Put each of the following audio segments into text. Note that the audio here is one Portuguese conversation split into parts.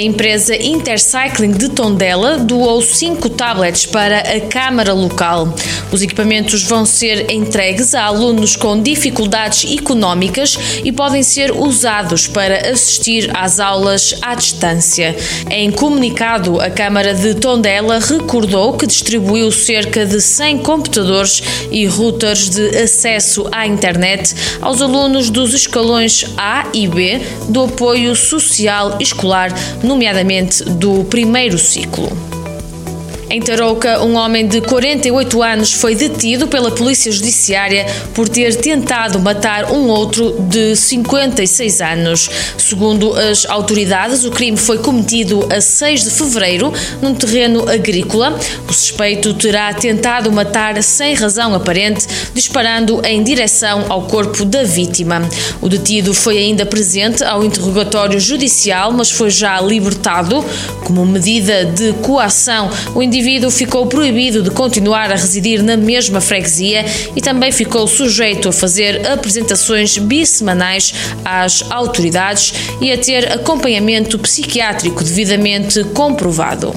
A empresa Intercycling de Tondela doou cinco tablets para a Câmara Local. Os equipamentos vão ser entregues a alunos com dificuldades económicas e podem ser usados para assistir às aulas à distância. Em comunicado, a Câmara de Tondela recordou que distribuiu cerca de 100 computadores e routers de acesso à internet aos alunos dos escalões A e B do apoio social escolar nomeadamente do primeiro ciclo. Em Tarouca, um homem de 48 anos foi detido pela Polícia Judiciária por ter tentado matar um outro de 56 anos. Segundo as autoridades, o crime foi cometido a 6 de fevereiro num terreno agrícola. O suspeito terá tentado matar sem razão aparente, disparando em direção ao corpo da vítima. O detido foi ainda presente ao interrogatório judicial, mas foi já libertado. Como medida de coação, o indivíduo indivíduo ficou proibido de continuar a residir na mesma freguesia e também ficou sujeito a fazer apresentações bissemanais às autoridades e a ter acompanhamento psiquiátrico devidamente comprovado.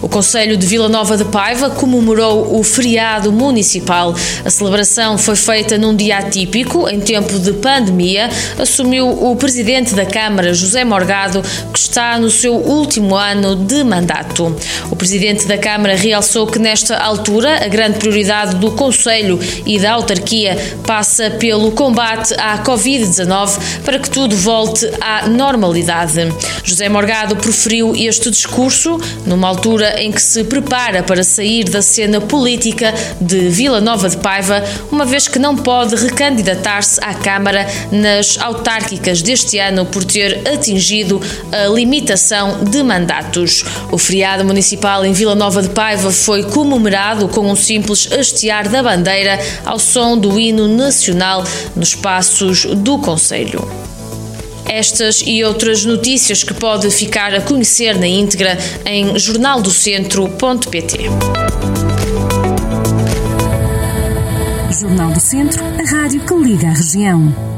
O Conselho de Vila Nova de Paiva comemorou o feriado municipal. A celebração foi feita num dia atípico, em tempo de pandemia, assumiu o presidente da Câmara, José Morgado, que está no seu último ano de mandato. O presidente da Câmara realçou que nesta altura a grande prioridade do Conselho e da autarquia passa pelo combate à Covid-19 para que tudo volte à normalidade. José Morgado proferiu este discurso numa altura em que se prepara para sair da cena política de Vila Nova de Paiva, uma vez que não pode recandidatar-se à Câmara nas autárquicas deste ano por ter atingido a limitação de mandatos. O feriado municipal em Vila Nova de Paiva foi comemorado com um simples hastear da bandeira ao som do hino nacional nos passos do Conselho. Estas e outras notícias que pode ficar a conhecer na íntegra em jornaldocentro.pt. Jornal do Centro, a rádio que liga a região.